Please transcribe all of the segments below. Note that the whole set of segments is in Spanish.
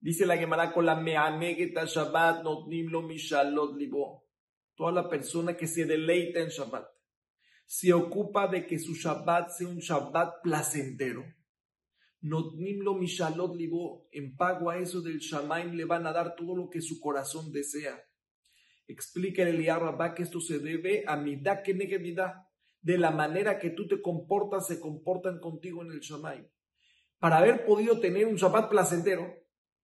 Dice la Gemara con la meanegeta Shabbat, notnim lo mishalot libo. Toda la persona que se deleita en Shabbat, se ocupa de que su Shabbat sea un Shabbat placentero. Notnim lo mishalot libo. En pago a eso del Shamaim le van a dar todo lo que su corazón desea. Explica el Rabá que esto se debe a midá que midá. De la manera que tú te comportas, se comportan contigo en el Shamaim. Para haber podido tener un Shabbat placentero,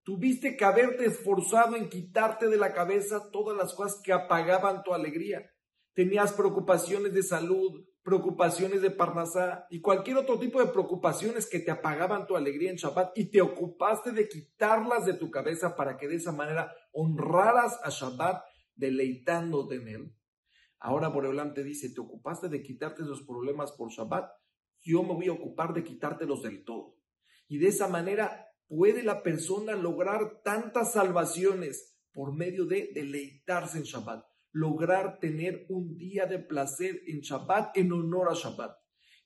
Tuviste que haberte esforzado en quitarte de la cabeza todas las cosas que apagaban tu alegría. Tenías preocupaciones de salud, preocupaciones de parnasá y cualquier otro tipo de preocupaciones que te apagaban tu alegría en Shabbat y te ocupaste de quitarlas de tu cabeza para que de esa manera honraras a Shabbat deleitándote en él. Ahora Boreolam te dice, te ocupaste de quitarte esos problemas por Shabbat, yo me voy a ocupar de quitártelos del todo. Y de esa manera puede la persona lograr tantas salvaciones por medio de deleitarse en Shabbat, lograr tener un día de placer en Shabbat en honor a Shabbat.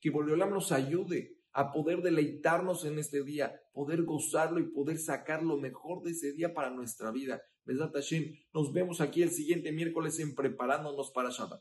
Que Boreolam nos ayude a poder deleitarnos en este día, poder gozarlo y poder sacar lo mejor de ese día para nuestra vida. Besat nos vemos aquí el siguiente miércoles en Preparándonos para Shabbat.